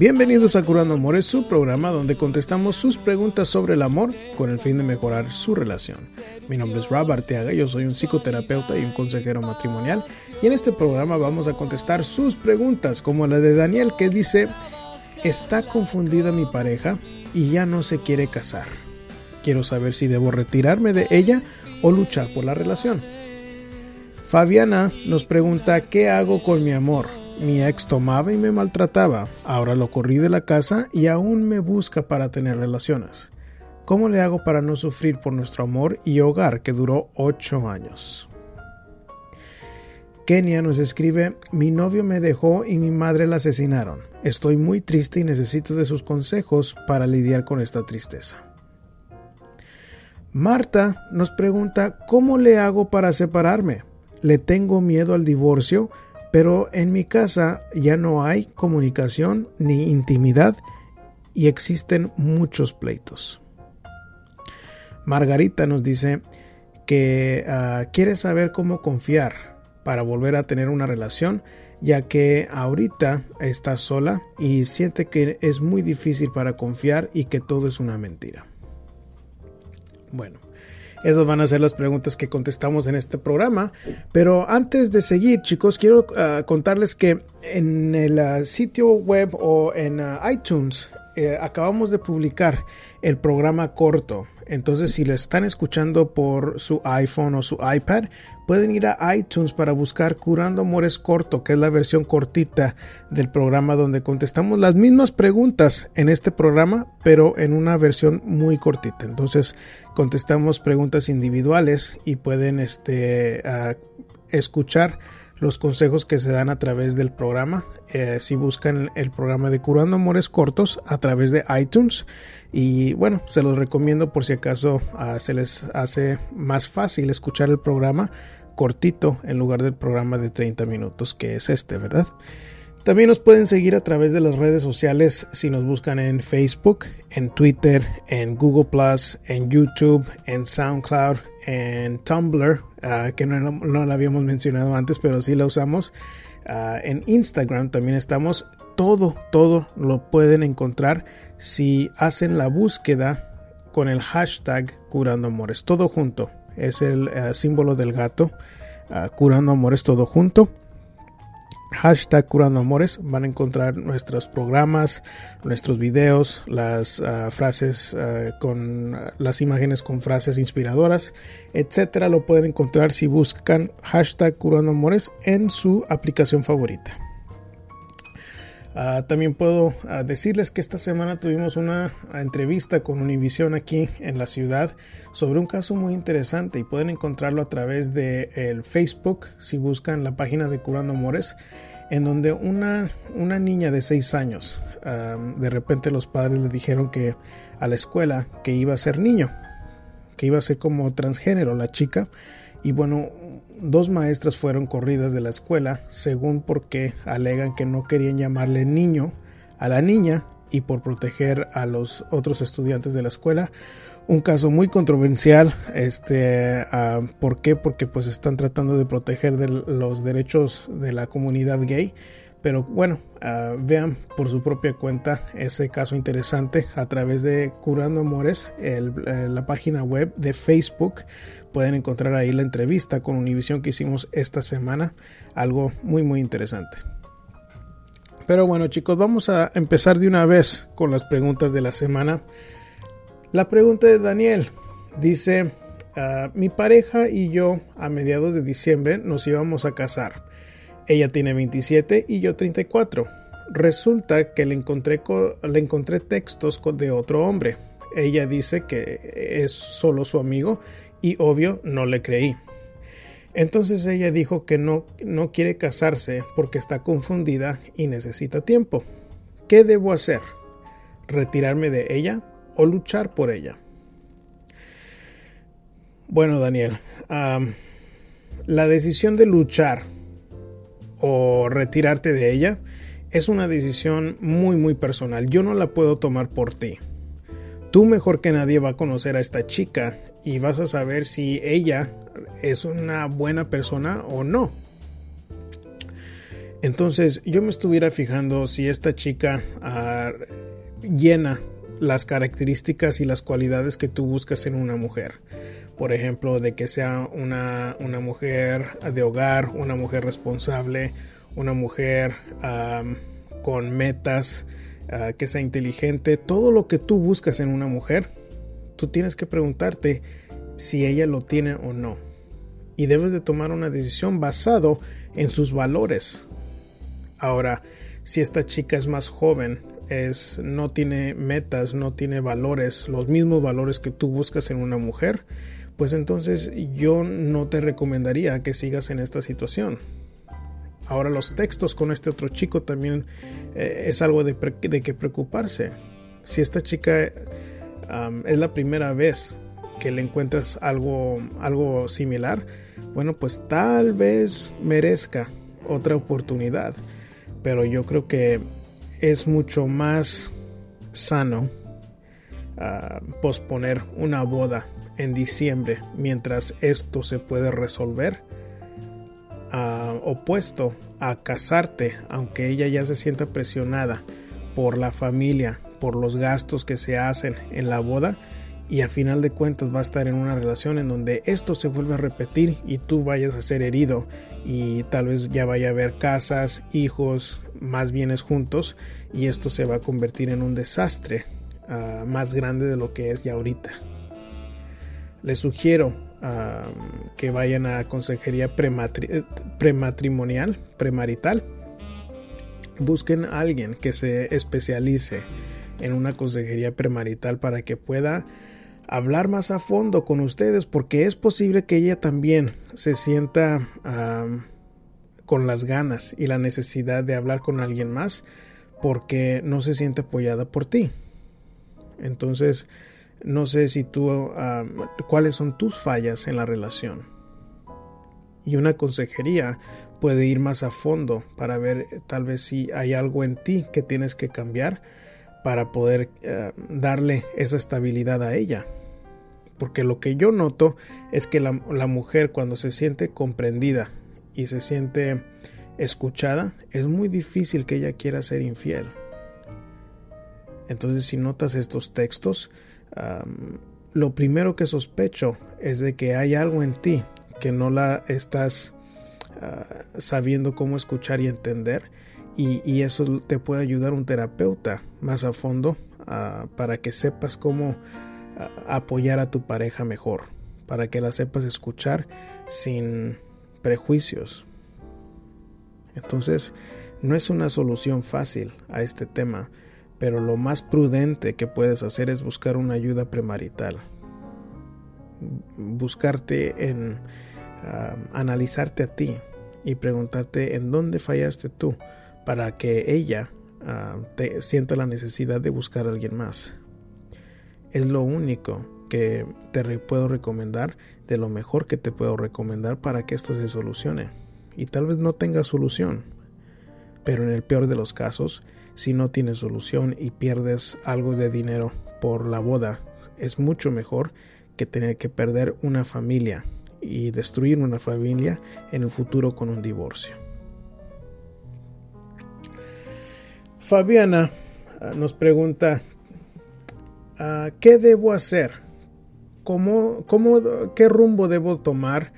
Bienvenidos a Curando Amores, su programa donde contestamos sus preguntas sobre el amor con el fin de mejorar su relación. Mi nombre es Rob Arteaga, yo soy un psicoterapeuta y un consejero matrimonial y en este programa vamos a contestar sus preguntas como la de Daniel que dice, está confundida mi pareja y ya no se quiere casar. Quiero saber si debo retirarme de ella o luchar por la relación. Fabiana nos pregunta, ¿qué hago con mi amor? Mi ex tomaba y me maltrataba. Ahora lo corrí de la casa y aún me busca para tener relaciones. ¿Cómo le hago para no sufrir por nuestro amor y hogar que duró ocho años? Kenia nos escribe, mi novio me dejó y mi madre la asesinaron. Estoy muy triste y necesito de sus consejos para lidiar con esta tristeza. Marta nos pregunta, ¿cómo le hago para separarme? Le tengo miedo al divorcio pero en mi casa ya no hay comunicación ni intimidad y existen muchos pleitos. Margarita nos dice que ah, quiere saber cómo confiar para volver a tener una relación, ya que ahorita está sola y siente que es muy difícil para confiar y que todo es una mentira. Bueno, esas van a ser las preguntas que contestamos en este programa. Pero antes de seguir, chicos, quiero ah, contarles que en el ah, sitio web o en ah, iTunes eh, acabamos de publicar el programa corto. Entonces, si lo están escuchando por su iPhone o su iPad, pueden ir a iTunes para buscar Curando Amores Corto, que es la versión cortita del programa donde contestamos las mismas preguntas en este programa, pero en una versión muy cortita. Entonces, contestamos preguntas individuales y pueden este, escuchar los consejos que se dan a través del programa. Eh, si buscan el programa de Curando Amores Cortos a través de iTunes, y bueno, se los recomiendo por si acaso ah, se les hace más fácil escuchar el programa cortito en lugar del programa de 30 minutos que es este, ¿verdad? También nos pueden seguir a través de las redes sociales si nos buscan en Facebook, en Twitter, en Google Plus, en YouTube, en SoundCloud, en Tumblr, ah, que no, no, la habíamos mencionado antes, pero sí la usamos. Ah, en Instagram también estamos. Todo, todo lo pueden encontrar si hacen la búsqueda con el hashtag Curando Amores. Todo junto. Es el eh, símbolo del gato. Ah, curando Amores todo junto. Hashtag Curando Amores. Van a encontrar nuestros programas, nuestros videos, las ah, frases ah, con las imágenes con frases inspiradoras, etcétera. Lo pueden encontrar si buscan hashtag Curando Amores en su aplicación favorita. Ah, también puedo ah, decirles que esta semana tuvimos una entrevista con Univision aquí en la ciudad sobre un caso muy interesante y pueden encontrarlo a través de el Facebook si buscan la página de Curando Amores en donde una, una niña de 6 años de repente los padres le dijeron que a la escuela que iba a ser niño que iba a ser como transgénero la chica y bueno dos maestras fueron corridas de la escuela, según porque alegan que no querían llamarle niño a la niña y por proteger a los otros estudiantes de la escuela. Un caso muy controversial, este, uh, ¿por qué? Porque pues están tratando de proteger los derechos de la comunidad gay pero bueno, ah, vean por su propia cuenta ese caso interesante a través de Curando Amores, eh, la página web de Facebook. Pueden encontrar ahí la entrevista con Univision que hicimos esta semana. Algo muy muy interesante. Pero bueno chicos, vamos a empezar de una vez con las preguntas de la semana. La pregunta de Daniel dice, ah, mi pareja y yo a mediados de diciembre nos íbamos a casar ella tiene 27 y yo 34. Resulta que le encontré, le encontré textos de otro hombre. Ella dice que es solo su amigo y obvio no le creí. Entonces ella dijo que no, no quiere casarse porque está confundida y necesita tiempo. ¿Qué debo hacer? ¿Retirarme de ella o luchar por ella? Bueno, Daniel, la decisión de luchar o retirarte de ella es una decisión muy muy personal. Yo no la puedo tomar por ti. Tú mejor que nadie va a conocer a esta chica y vas a saber si ella es una buena persona o no. Entonces yo me estuviera fijando si esta chica uh, llena las características y las cualidades que tú buscas en una mujer. Por ejemplo, de que sea una, una mujer de hogar, una mujer responsable, una mujer con metas, ah, que sea inteligente, todo lo que tú buscas en una mujer, tú tienes que preguntarte si ella lo tiene o no. Y debes de tomar una decisión basado en sus valores. Ahora, si esta chica es más joven, es no tiene metas, no tiene valores, los mismos valores que tú buscas en una mujer, pues entonces yo no te recomendaría que sigas en esta situación. Ahora los textos con este otro chico también eh, es algo de, que preocuparse. Si esta chica es la primera vez que le encuentras algo, algo similar, bueno, pues tal vez merezca otra oportunidad. Pero yo creo que es mucho más sano ah, posponer una boda en diciembre mientras esto se puede resolver opuesto a casarte, aunque ella ya se sienta presionada por la familia, por los gastos que se hacen en la boda, y a final de cuentas va a estar en una relación en donde esto se vuelve a repetir y tú vayas a ser herido y tal vez ya vaya a haber casas, hijos, más bienes juntos y esto se va a convertir en un desastre ah, más grande de lo que es ya ahorita. Les sugiero que vayan a consejería prematrimonial, premarital. Busquen a alguien que se especialice en una consejería premarital para que pueda hablar más a fondo con ustedes porque es posible que ella también se sienta con las ganas y la necesidad de hablar con alguien más porque no se siente apoyada por ti. Entonces, no sé si tú, cuáles son tus fallas en la relación. Y una consejería puede ir más a fondo para ver tal vez si hay algo en ti que tienes que cambiar para poder eh, darle esa estabilidad a ella. Porque lo que yo noto es que la mujer cuando se siente comprendida y se siente escuchada, es muy difícil que ella quiera ser infiel. Entonces si notas estos textos, lo primero que sospecho es de que hay algo en ti que no la estás ah, sabiendo cómo escuchar y entender y, eso te puede ayudar un terapeuta más a fondo ah, para que sepas cómo ah, apoyar a tu pareja mejor, para que la sepas escuchar sin prejuicios. Entonces, no es una solución fácil a este tema, pero lo más prudente que puedes hacer es buscar una ayuda premarital. Buscarte en analizarte a ti y preguntarte en dónde fallaste tú para que ella te sienta la necesidad de buscar a alguien más. Es lo único que te puedo recomendar, de lo mejor que te puedo recomendar para que esto se solucione. Y tal vez no tenga solución, pero en el peor de los casos, si no tienes solución y pierdes algo de dinero por la boda, es mucho mejor que tener que perder una familia y destruir una familia en el futuro con un divorcio. Fabiana ah, nos pregunta, ah, ¿qué debo hacer? ¿Cómo, cómo, ¿Qué rumbo debo tomar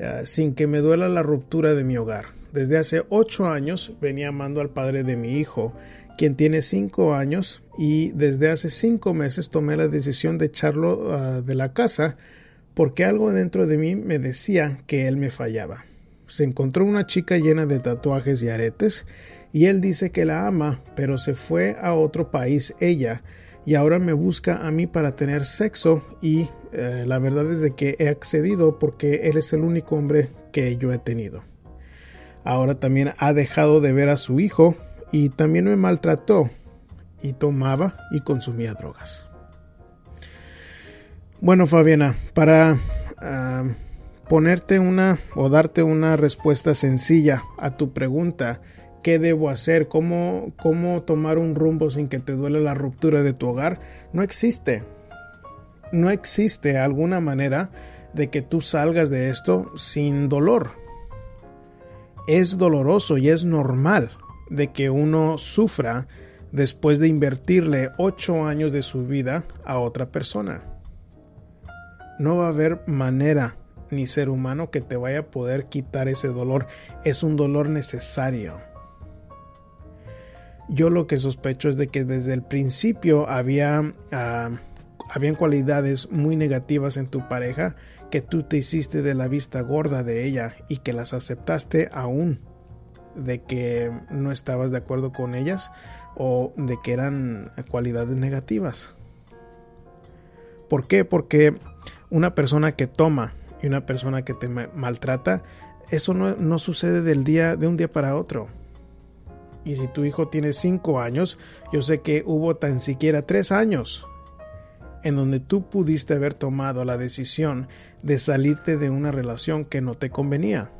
ah, sin que me duela la ruptura de mi hogar? Desde hace ocho años venía amando al padre de mi hijo, quien tiene cinco años, y desde hace cinco meses tomé la decisión de echarlo ah, de la casa porque algo dentro de mí me decía que él me fallaba. Se encontró una chica llena de tatuajes y aretes, y él dice que la ama, pero se fue a otro país ella, y ahora me busca a mí para tener sexo y eh, la verdad es de que he accedido porque él es el único hombre que yo he tenido. Ahora también ha dejado de ver a su hijo y también me maltrató y tomaba y consumía drogas. Bueno, Fabiana, para ah, ponerte una o darte una respuesta sencilla a tu pregunta. ¿Qué debo hacer? ¿Cómo, ¿Cómo tomar un rumbo sin que te duele la ruptura de tu hogar? No existe. No existe alguna manera de que tú salgas de esto sin dolor. Es doloroso y es normal de que uno sufra después de invertirle ocho años de su vida a otra persona. No va a haber manera ni ser humano que te vaya a poder quitar ese dolor. Es un dolor necesario. Yo lo que sospecho es de que desde el principio había, uh, habían cualidades muy negativas en tu pareja que tú te hiciste de la vista gorda de ella y que las aceptaste aún de que no estabas de acuerdo con ellas o de que eran cualidades negativas. ¿Por qué? Porque una persona que toma y una persona que te maltrata, eso no, sucede del día, de un día para otro. Y si tu hijo tiene cinco años, yo sé que hubo tan siquiera tres años en donde tú pudiste haber tomado la decisión de salirte de una relación que no te convenía.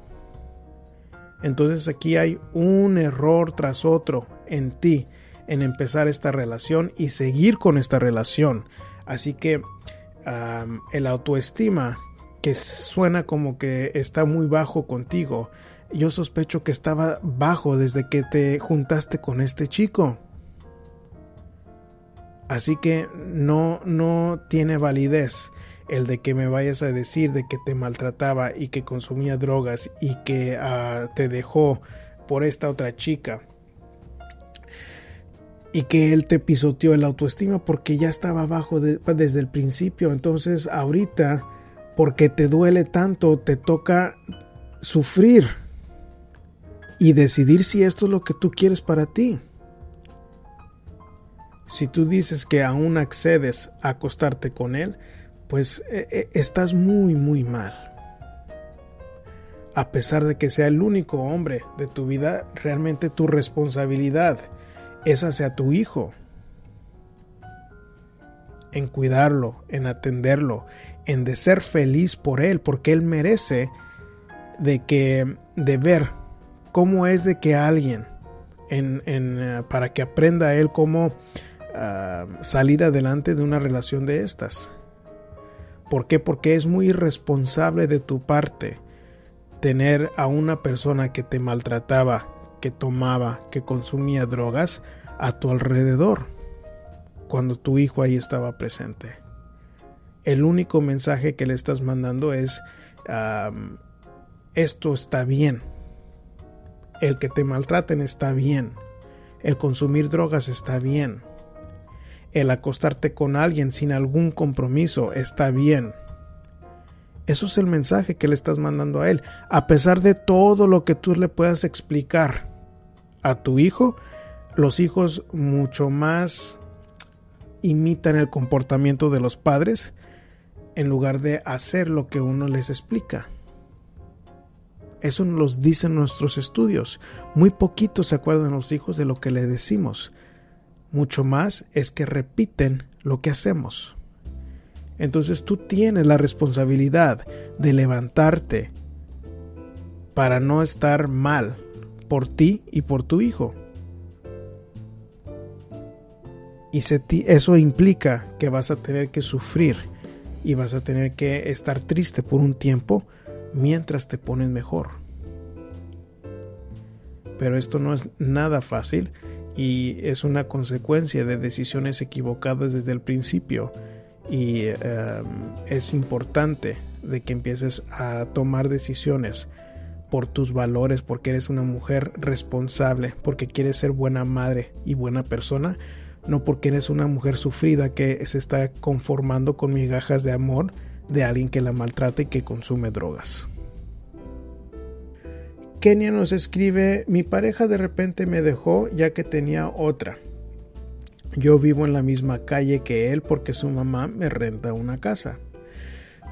Entonces aquí hay un error tras otro en ti en empezar esta relación y seguir con esta relación. Así que el autoestima que suena como que está muy bajo contigo, yo sospecho que estaba bajo desde que te juntaste con este chico. Así que no, no tiene validez el de que me vayas a decir de que te maltrataba y que consumía drogas y que ah, te dejó por esta otra chica y que él te pisoteó el autoestima porque ya estaba abajo desde el principio. Entonces ahorita, porque te duele tanto, te toca sufrir y decidir si esto es lo que tú quieres para ti. Si tú dices que aún accedes a acostarte con él, pues eh, eh, estás muy, muy mal. A pesar de que sea el único hombre de tu vida, realmente tu responsabilidad es hacia tu hijo. En cuidarlo, en atenderlo, en de ser feliz por él, porque él merece de que de ver cómo es de que alguien en, eh, para que aprenda él cómo salir adelante de una relación de estas. ¿Por qué? Porque es muy irresponsable de tu parte tener a una persona que te maltrataba, que tomaba, que consumía drogas a tu alrededor cuando tu hijo ahí estaba presente. El único mensaje que le estás mandando es esto está bien. El que te maltraten está bien. El consumir drogas está bien. El acostarte con alguien sin algún compromiso está bien. Eso es el mensaje que le estás mandando a él. A pesar de todo lo que tú le puedas explicar a tu hijo, los hijos mucho más imitan el comportamiento de los padres en lugar de hacer lo que uno les explica. Eso nos lo dicen nuestros estudios. Muy poquito se acuerdan los hijos de lo que le decimos. Mucho más es que repiten lo que hacemos. Entonces tú tienes la responsabilidad de levantarte para no estar mal por ti y por tu hijo. Y eso implica que vas a tener que sufrir y vas a tener que estar triste por un tiempo mientras te pones mejor. Pero esto no es nada fácil y es una consecuencia de decisiones equivocadas desde el principio y em, es importante de que empieces a tomar decisiones por tus valores, porque eres una mujer responsable, porque quieres ser buena madre y buena persona, no porque eres una mujer sufrida que se está conformando con migajas de amor de alguien que la maltrata y que consume drogas. Kenia nos escribe, mi pareja de repente me dejó ya que tenía otra. Yo vivo en la misma calle que él porque su mamá me renta una casa.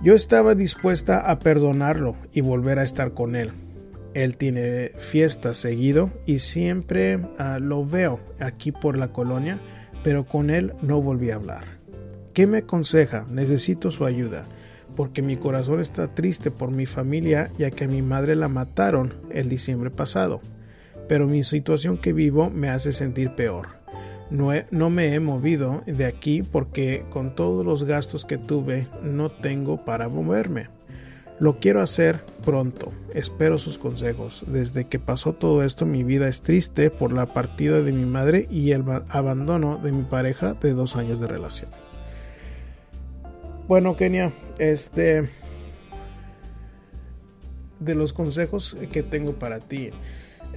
Yo estaba dispuesta a perdonarlo y volver a estar con él. Él tiene fiestas seguido y siempre ah, lo veo aquí por la colonia pero con él no volví a hablar. ¿Qué me aconseja? Necesito su ayuda, porque mi corazón está triste por mi familia ya que a mi madre la mataron el diciembre pasado, pero mi situación que vivo me hace sentir peor. No, no, me he movido de aquí porque con todos los gastos que tuve no tengo para moverme. Lo quiero hacer pronto. Espero sus consejos. Desde que pasó todo esto mi vida es triste por la partida de mi madre y el abandono de mi pareja de dos años de relación. Bueno, Kenia, este... De los consejos que tengo para ti,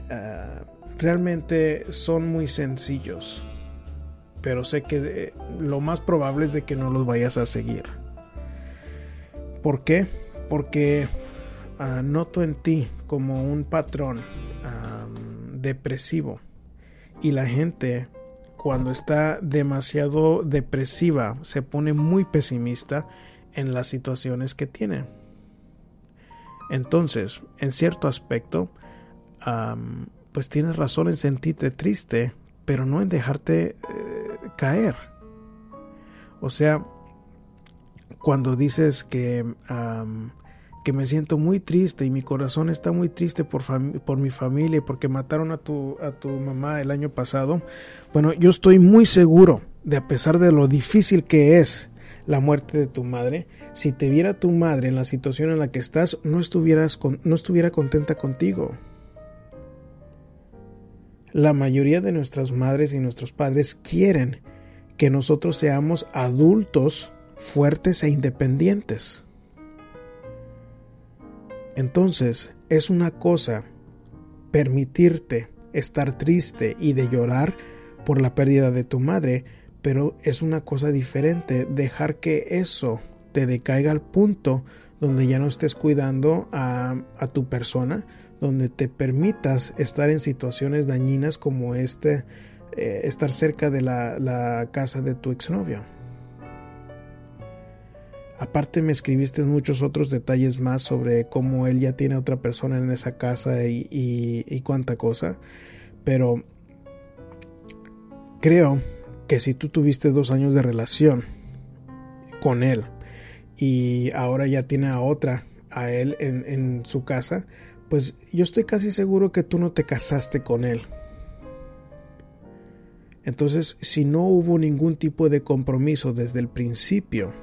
uh, realmente son muy sencillos, pero sé que eh, lo más probable es de que no los vayas a seguir. ¿Por qué? porque uh, noto en ti como un patrón um, depresivo y la gente cuando está demasiado depresiva se pone muy pesimista en las situaciones que tiene. Entonces, en cierto aspecto, pues tienes razón en sentirte triste, pero no en dejarte eh, caer. O sea, cuando dices que, que me siento muy triste y mi corazón está muy triste por, por mi familia porque mataron a tu, a tu mamá el año pasado, bueno, yo estoy muy seguro de a pesar de lo difícil que es la muerte de tu madre, si te viera tu madre en la situación en la que estás, no, estuvieras no estuviera contenta contigo. La mayoría de nuestras madres y nuestros padres quieren que nosotros seamos adultos fuertes e independientes. Entonces, es una cosa permitirte estar triste y de llorar por la pérdida de tu madre, pero es una cosa diferente dejar que eso te decaiga al punto donde ya no estés cuidando a, tu persona, donde te permitas estar en situaciones dañinas como este, eh, estar cerca de la, la casa de tu exnovio. Aparte me escribiste muchos otros detalles más sobre cómo él ya tiene otra persona en esa casa y, cuánta cosa. Pero creo que si tú tuviste dos años de relación con él y ahora ya tiene a otra, a él en su casa, pues yo estoy casi seguro que tú no te casaste con él. Entonces, si no hubo ningún tipo de compromiso desde el principio,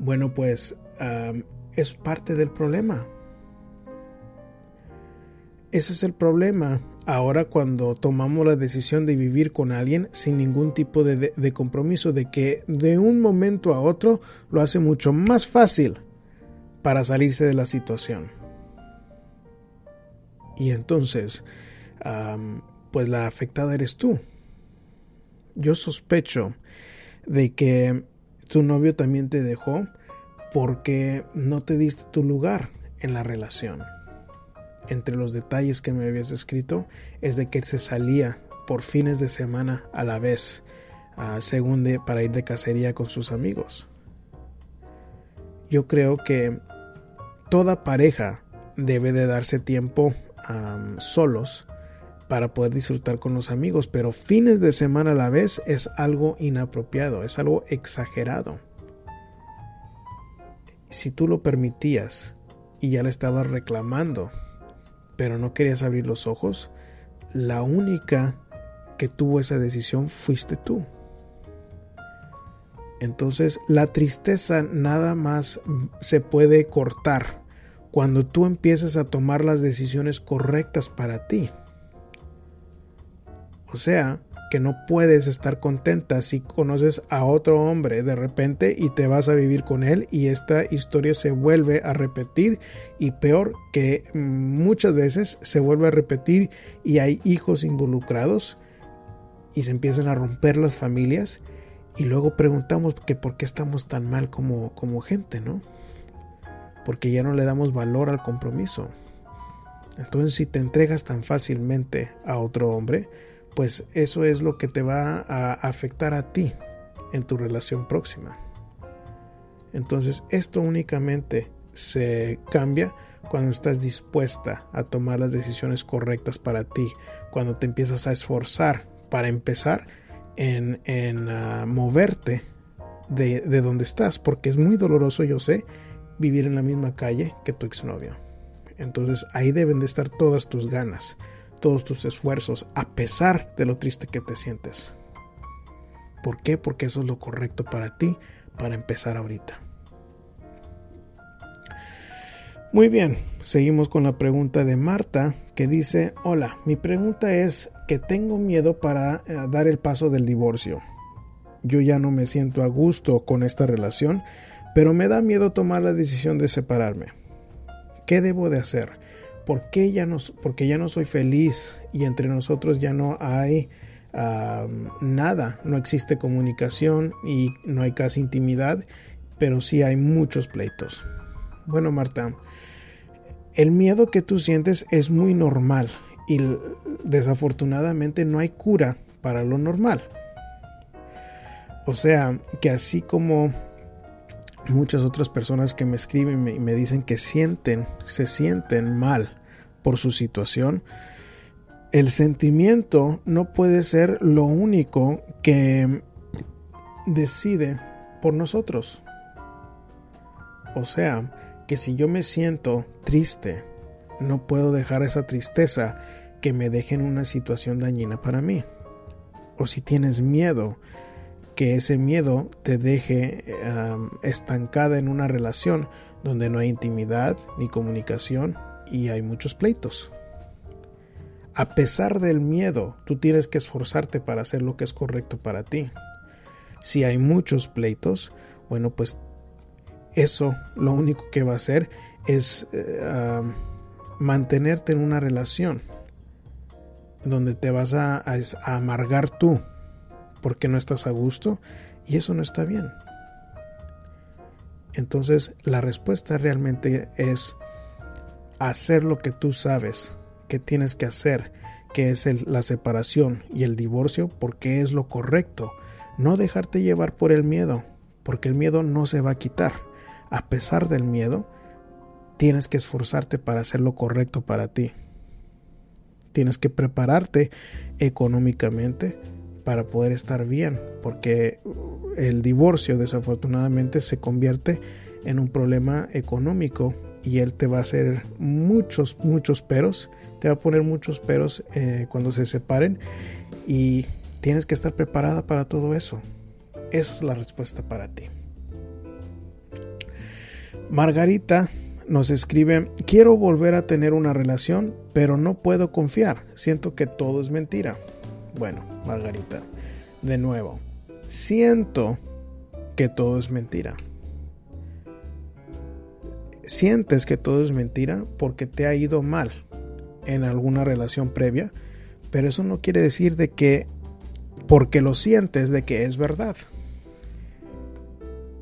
bueno, pues es parte del problema. Ese es el problema ahora cuando tomamos la decisión de vivir con alguien sin ningún tipo de, de, compromiso, de que de un momento a otro lo hace mucho más fácil para salirse de la situación. Y entonces, pues la afectada eres tú. Yo sospecho de que tu novio también te dejó porque no te diste tu lugar en la relación. Entre los detalles que me habías escrito es de que se salía por fines de semana a la vez, según para ir de cacería con sus amigos. Yo creo que toda pareja debe de darse tiempo solos para poder disfrutar con los amigos, pero fines de semana a la vez es algo inapropiado, es algo exagerado. Si tú lo permitías y ya le estabas reclamando, pero no querías abrir los ojos, la única que tuvo esa decisión fuiste tú. Entonces la tristeza nada más se puede cortar cuando tú empiezas a tomar las decisiones correctas para ti. O sea, que no puedes estar contenta si conoces a otro hombre de repente y te vas a vivir con él y esta historia se vuelve a repetir y peor que muchas veces se vuelve a repetir y hay hijos involucrados y se empiezan a romper las familias y luego preguntamos que por qué estamos tan mal como, como gente, ¿no? Porque ya no le damos valor al compromiso. Entonces si te entregas tan fácilmente a otro hombre, pues eso es lo que te va a afectar a ti en tu relación próxima. Entonces esto únicamente se cambia cuando estás dispuesta a tomar las decisiones correctas para ti, cuando te empiezas a esforzar para empezar en, en ah, moverte de, de donde estás, porque es muy doloroso, yo sé, vivir en la misma calle que tu exnovio. Entonces ahí deben de estar todas tus ganas, todos tus esfuerzos, a pesar de lo triste que te sientes. ¿Por qué? Porque eso es lo correcto para ti, para empezar ahorita. Muy bien, seguimos con la pregunta de Marta que dice, hola, mi pregunta es que tengo miedo para eh, dar el paso del divorcio. Yo ya no me siento a gusto con esta relación, pero me da miedo tomar la decisión de separarme. ¿Qué debo de hacer? ¿Por qué ya no, porque ya no soy feliz y entre nosotros ya no hay nada, no existe comunicación y no hay casi intimidad, pero sí hay muchos pleitos. Bueno, Marta, el miedo que tú sientes es muy normal y desafortunadamente no hay cura para lo normal. O sea, que así como muchas otras personas que me escriben y me dicen que sienten, se sienten mal por su situación, el sentimiento no puede ser lo único que decide por nosotros. O sea, que si yo me siento triste, no puedo dejar esa tristeza que me deje en una situación dañina para mí. O si tienes miedo, que ese miedo te deje estancada en una relación donde no hay intimidad ni comunicación y hay muchos pleitos. A pesar del miedo, tú tienes que esforzarte para hacer lo que es correcto para ti. Si hay muchos pleitos, bueno, pues eso lo único que va a hacer es eh, mantenerte en una relación donde te vas a, amargar tú porque no estás a gusto y eso no está bien. Entonces la respuesta realmente es hacer lo que tú sabes que tienes que hacer, que es la separación y el divorcio, porque es lo correcto. No dejarte llevar por el miedo, porque el miedo no se va a quitar a pesar del miedo, tienes que esforzarte para hacer lo correcto para ti. Tienes que prepararte económicamente para poder estar bien, porque el divorcio desafortunadamente se convierte en un problema económico y él te va a hacer muchos, muchos peros, te va a poner muchos peros eh, cuando se separen y tienes que estar preparada para todo eso. Esa es la respuesta para ti. Margarita nos escribe, quiero volver a tener una relación, pero no puedo confiar, siento que todo es mentira. Bueno, Margarita, de nuevo, siento que todo es mentira. Sientes que todo es mentira porque te ha ido mal en alguna relación previa, pero eso no quiere decir de que porque lo sientes de que es verdad.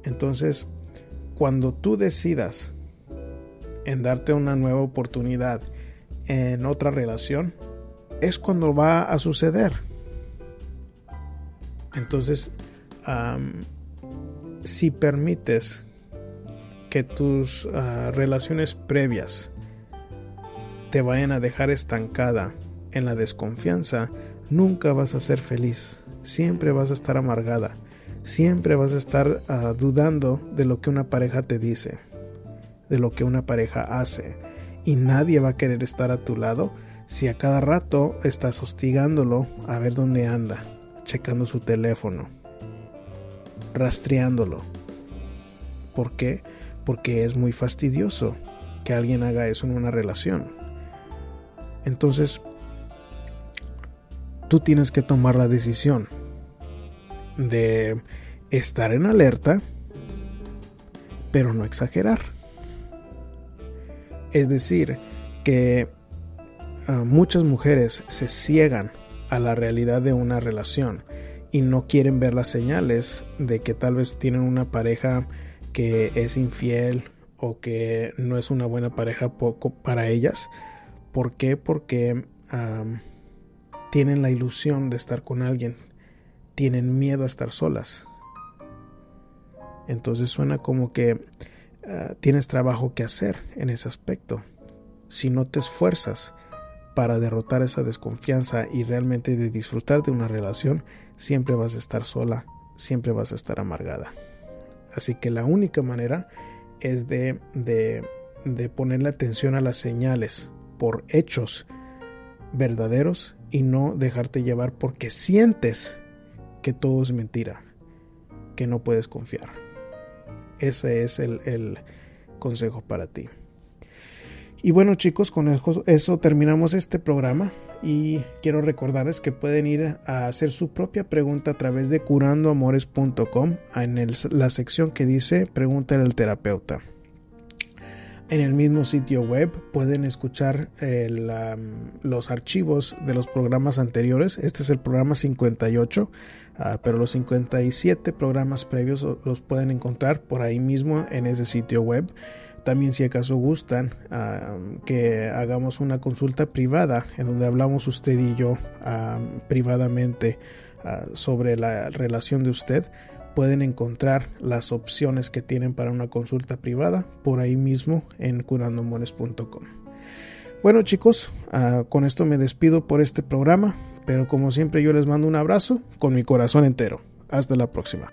Entonces, cuando tú decidas en darte una nueva oportunidad en otra relación, es cuando va a suceder. Entonces, si permites que tus ah, relaciones previas te vayan a dejar estancada en la desconfianza, nunca vas a ser feliz, siempre vas a estar amargada. Siempre vas a estar ah, dudando de lo que una pareja te dice, de lo que una pareja hace. Y nadie va a querer estar a tu lado si a cada rato estás hostigándolo a ver dónde anda, checando su teléfono, rastreándolo. ¿Por qué? Porque es muy fastidioso que alguien haga eso en una relación. Entonces, tú tienes que tomar la decisión de estar en alerta, pero no exagerar. Es decir, que ah, muchas mujeres se ciegan a la realidad de una relación y no quieren ver las señales de que tal vez tienen una pareja que es infiel o que no es una buena pareja poco para ellas. ¿Por qué? Porque tienen la ilusión de estar con alguien, tienen miedo a estar solas. Entonces suena como que ah, tienes trabajo que hacer en ese aspecto. Si no te esfuerzas para derrotar esa desconfianza y realmente de disfrutar de una relación, siempre vas a estar sola, siempre vas a estar amargada. Así que la única manera es de, de, de ponerle atención a las señales por hechos verdaderos y no dejarte llevar porque sientes que todo es mentira, que no puedes confiar. Ese es el, el consejo para ti. Y bueno chicos, con eso terminamos este programa y quiero recordarles que pueden ir a hacer su propia pregunta a través de curandoamores.com en la sección que dice Pregúntale al terapeuta. En el mismo sitio web pueden escuchar los archivos de los programas anteriores. Este es el programa 58, ah, pero los 57 programas previos los pueden encontrar por ahí mismo en ese sitio web. También si acaso gustan que hagamos una consulta privada en donde hablamos usted y yo privadamente ah, sobre la relación de usted, pueden encontrar las opciones que tienen para una consulta privada por ahí mismo en curandomones.com. Bueno chicos, ah, con esto me despido por este programa, pero como siempre yo les mando un abrazo con mi corazón entero. Hasta la próxima.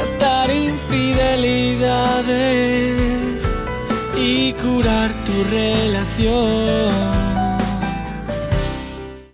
tratar infidelidades y curar tu relación.